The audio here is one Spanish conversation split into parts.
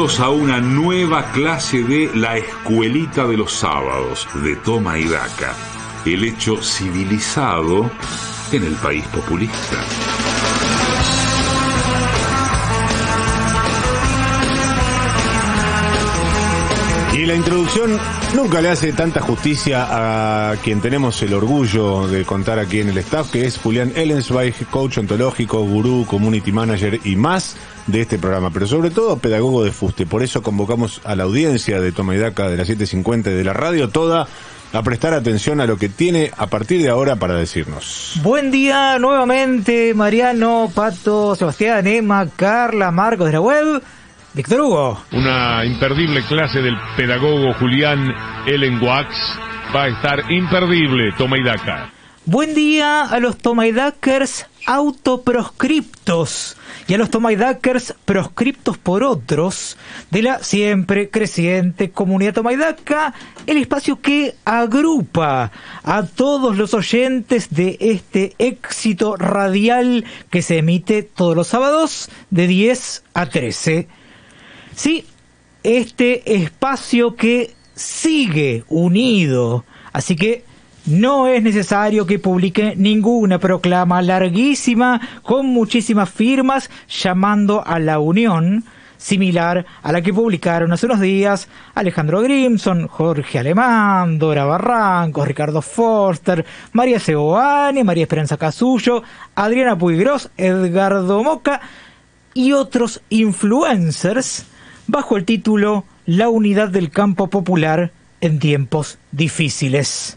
A una nueva clase de La Escuelita de los Sábados de Toma y Daca, el hecho civilizado en el país populista. Y la introducción nunca le hace tanta justicia a quien tenemos el orgullo de contar aquí en el staff, que es Julián Ellensweig, coach ontológico, gurú, community manager y más de este programa, pero sobre todo pedagogo de fuste. Por eso convocamos a la audiencia de Toma y Daca de la 750 y de la radio toda a prestar atención a lo que tiene a partir de ahora para decirnos. Buen día nuevamente, Mariano, Pato, Sebastián, Emma, Carla, Marcos de la web. Víctor Hugo. Una imperdible clase del pedagogo Julián Ellen Wax va a estar imperdible, toma y daca. Buen día a los Tomaidakers autoproscriptos y a los Tomaidakers proscriptos por otros de la siempre creciente comunidad Tomaidaca, el espacio que agrupa a todos los oyentes de este éxito radial que se emite todos los sábados de 10 a 13 Sí, este espacio que sigue unido. Así que no es necesario que publique ninguna proclama larguísima con muchísimas firmas llamando a la unión, similar a la que publicaron hace unos días Alejandro Grimson, Jorge Alemán, Dora Barrancos, Ricardo Forster, María Seoane, María Esperanza Casullo, Adriana Puigros, Edgardo Moca y otros influencers bajo el título La unidad del campo popular en tiempos difíciles.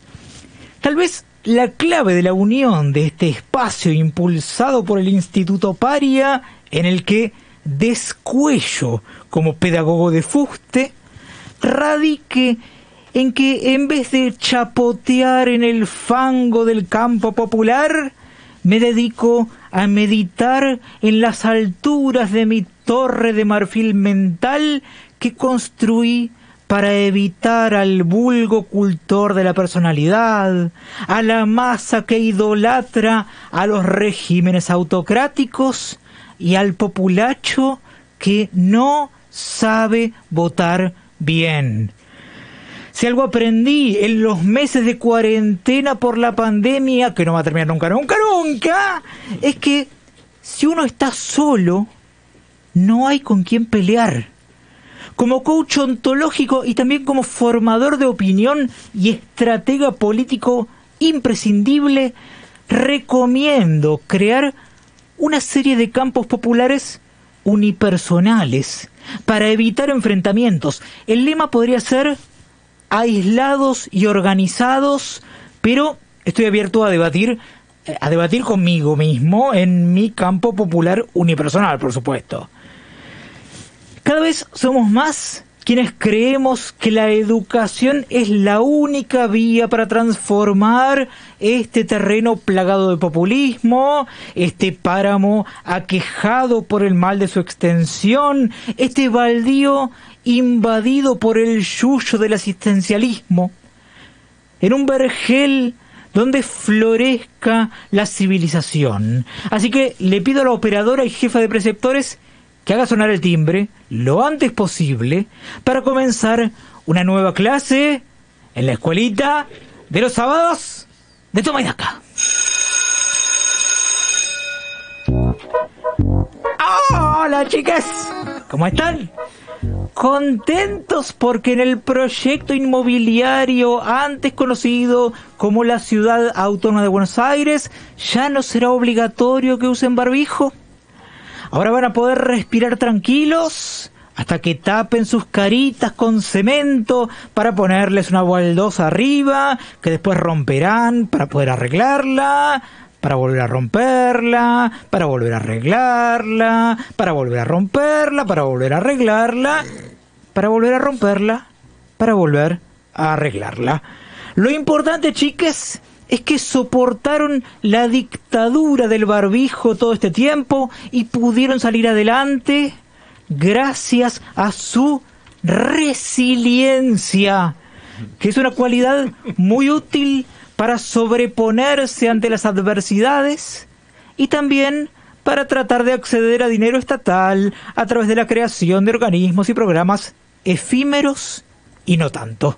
Tal vez la clave de la unión de este espacio impulsado por el Instituto Paria, en el que descuello como pedagogo de fuste, radique en que en vez de chapotear en el fango del campo popular, me dedico a meditar en las alturas de mi torre de marfil mental que construí para evitar al vulgo cultor de la personalidad, a la masa que idolatra a los regímenes autocráticos y al populacho que no sabe votar bien. Si algo aprendí en los meses de cuarentena por la pandemia, que no va a terminar nunca, nunca, nunca, es que si uno está solo, no hay con quién pelear. Como coach ontológico y también como formador de opinión y estratega político imprescindible, recomiendo crear una serie de campos populares unipersonales para evitar enfrentamientos. El lema podría ser aislados y organizados, pero estoy abierto a debatir a debatir conmigo mismo en mi campo popular unipersonal, por supuesto. Cada vez somos más quienes creemos que la educación es la única vía para transformar este terreno plagado de populismo, este páramo aquejado por el mal de su extensión, este baldío invadido por el yuyo del asistencialismo, en un vergel donde florezca la civilización. Así que le pido a la operadora y jefa de preceptores que haga sonar el timbre lo antes posible para comenzar una nueva clase en la escuelita de los sábados de Toma y Daca. Hola chicas, ¿cómo están? Contentos porque en el proyecto inmobiliario antes conocido como la Ciudad Autónoma de Buenos Aires ya no será obligatorio que usen barbijo. Ahora van a poder respirar tranquilos hasta que tapen sus caritas con cemento para ponerles una baldosa arriba que después romperán para poder arreglarla, para volver a romperla, para volver a arreglarla, para volver a romperla, para volver a arreglarla, para volver a romperla, para volver a arreglarla. Lo importante, chiques, es que soportaron la dictadura del barbijo todo este tiempo y pudieron salir adelante gracias a su resiliencia, que es una cualidad muy útil para sobreponerse ante las adversidades y también para tratar de acceder a dinero estatal a través de la creación de organismos y programas efímeros y no tanto.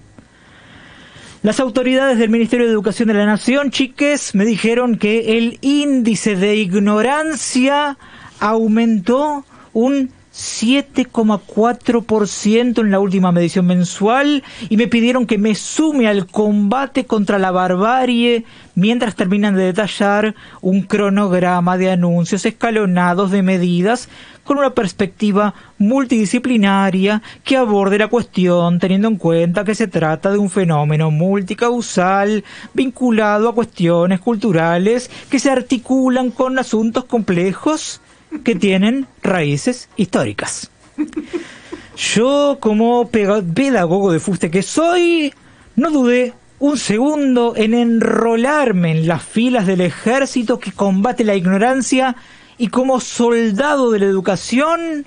Las autoridades del Ministerio de Educación de la Nación, chiques, me dijeron que el índice de ignorancia aumentó un 7,4% en la última medición mensual y me pidieron que me sume al combate contra la barbarie mientras terminan de detallar un cronograma de anuncios escalonados de medidas con una perspectiva multidisciplinaria que aborde la cuestión teniendo en cuenta que se trata de un fenómeno multicausal vinculado a cuestiones culturales que se articulan con asuntos complejos que tienen raíces históricas. Yo, como pedagogo de fuste que soy, no dudé un segundo en enrolarme en las filas del ejército que combate la ignorancia y como soldado de la educación,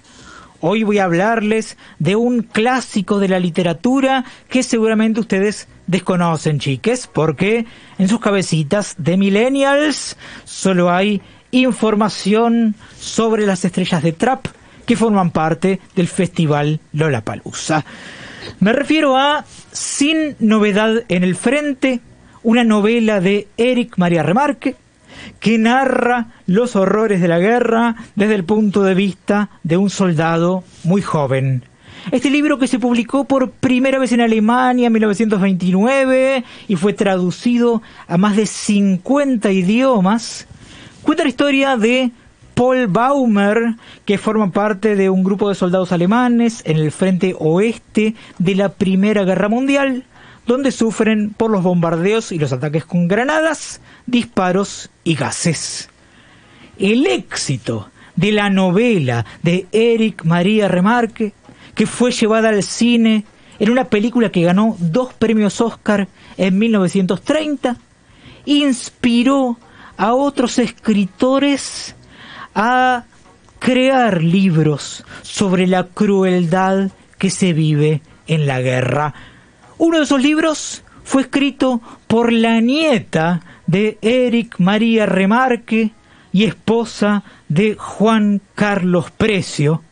hoy voy a hablarles de un clásico de la literatura que seguramente ustedes desconocen, chiques, porque en sus cabecitas de millennials solo hay información sobre las estrellas de trap que forman parte del festival Lollapalooza. Me refiero a Sin novedad en el frente, una novela de Eric María Remarque que narra los horrores de la guerra desde el punto de vista de un soldado muy joven. Este libro que se publicó por primera vez en Alemania en 1929 y fue traducido a más de 50 idiomas, Cuenta la historia de Paul Baumer, que forma parte de un grupo de soldados alemanes en el frente oeste de la Primera Guerra Mundial, donde sufren por los bombardeos y los ataques con granadas, disparos y gases. El éxito de la novela de Eric María Remarque, que fue llevada al cine en una película que ganó dos premios Oscar en 1930, inspiró a otros escritores a crear libros sobre la crueldad que se vive en la guerra. Uno de esos libros fue escrito por la nieta de Eric María Remarque y esposa de Juan Carlos Precio.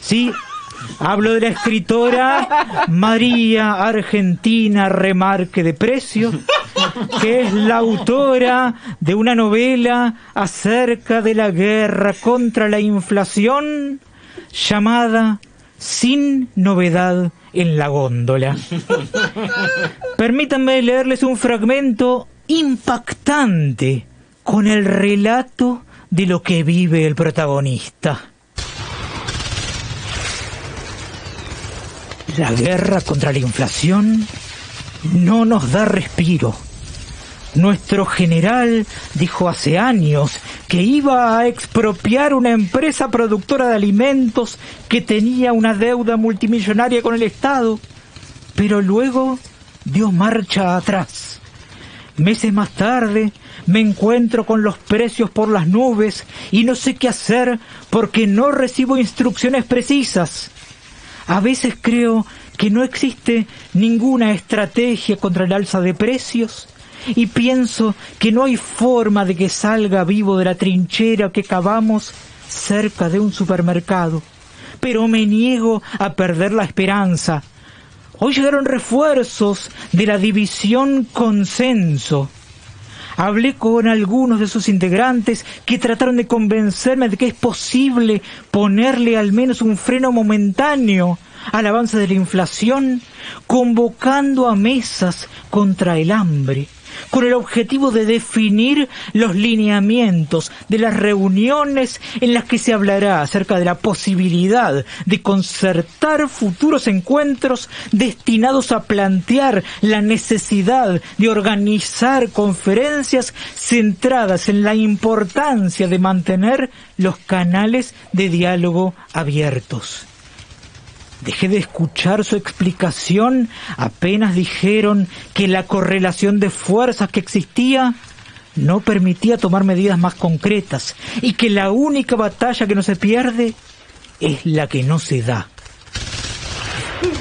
Sí, Hablo de la escritora María Argentina Remarque de Precio, que es la autora de una novela acerca de la guerra contra la inflación llamada Sin novedad en la góndola. Permítanme leerles un fragmento impactante con el relato de lo que vive el protagonista. La guerra contra la inflación no nos da respiro. Nuestro general dijo hace años que iba a expropiar una empresa productora de alimentos que tenía una deuda multimillonaria con el Estado, pero luego dio marcha atrás. Meses más tarde me encuentro con los precios por las nubes y no sé qué hacer porque no recibo instrucciones precisas. A veces creo que no existe ninguna estrategia contra el alza de precios y pienso que no hay forma de que salga vivo de la trinchera que cavamos cerca de un supermercado. Pero me niego a perder la esperanza. Hoy llegaron refuerzos de la división consenso. Hablé con algunos de sus integrantes que trataron de convencerme de que es posible ponerle al menos un freno momentáneo al avance de la inflación, convocando a mesas contra el hambre, con el objetivo de definir los lineamientos de las reuniones en las que se hablará acerca de la posibilidad de concertar futuros encuentros destinados a plantear la necesidad de organizar conferencias centradas en la importancia de mantener los canales de diálogo abiertos. Dejé de escuchar su explicación apenas dijeron que la correlación de fuerzas que existía no permitía tomar medidas más concretas y que la única batalla que no se pierde es la que no se da.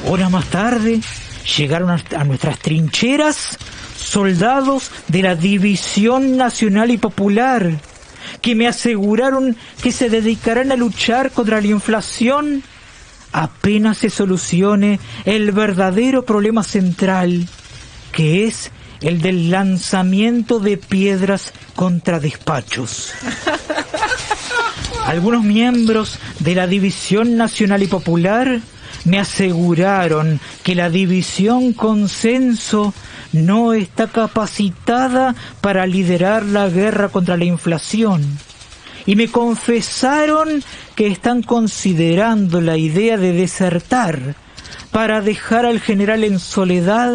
Horas más tarde llegaron a nuestras trincheras soldados de la División Nacional y Popular que me aseguraron que se dedicarán a luchar contra la inflación apenas se solucione el verdadero problema central, que es el del lanzamiento de piedras contra despachos. Algunos miembros de la División Nacional y Popular me aseguraron que la División Consenso no está capacitada para liderar la guerra contra la inflación y me confesaron que están considerando la idea de desertar para dejar al general en soledad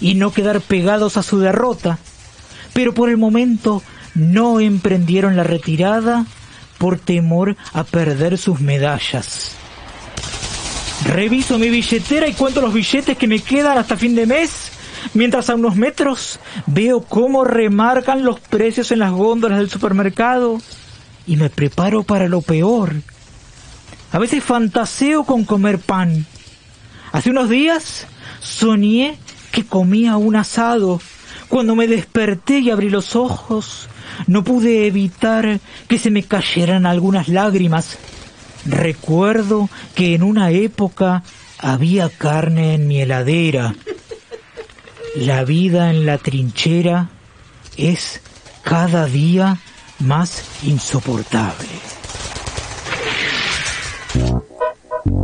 y no quedar pegados a su derrota. Pero por el momento no emprendieron la retirada por temor a perder sus medallas. Reviso mi billetera y cuento los billetes que me quedan hasta fin de mes, mientras a unos metros veo cómo remarcan los precios en las góndolas del supermercado y me preparo para lo peor. A veces fantaseo con comer pan. Hace unos días soñé que comía un asado. Cuando me desperté y abrí los ojos, no pude evitar que se me cayeran algunas lágrimas. Recuerdo que en una época había carne en mi heladera. La vida en la trinchera es cada día más insoportable.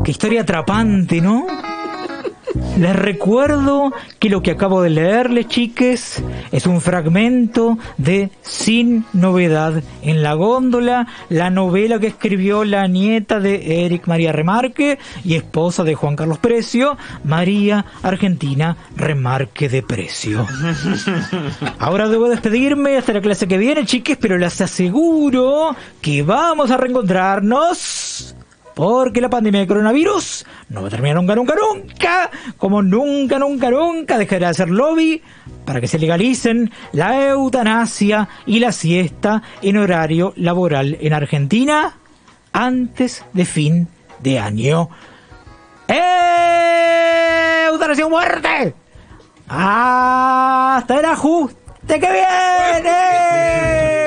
Qué historia atrapante, ¿no? Les recuerdo que lo que acabo de leerles, chiques, es un fragmento de Sin Novedad en la Góndola, la novela que escribió la nieta de Eric María Remarque y esposa de Juan Carlos Precio, María Argentina Remarque de Precio. Ahora debo despedirme hasta la clase que viene, chiques, pero les aseguro que vamos a reencontrarnos porque la pandemia de coronavirus no va a terminar nunca, nunca, nunca, como nunca, nunca, nunca dejará de hacer lobby para que se legalicen la eutanasia y la siesta en horario laboral en Argentina antes de fin de año. ¡Eutanasia muerte! ¡Hasta el ajuste que viene!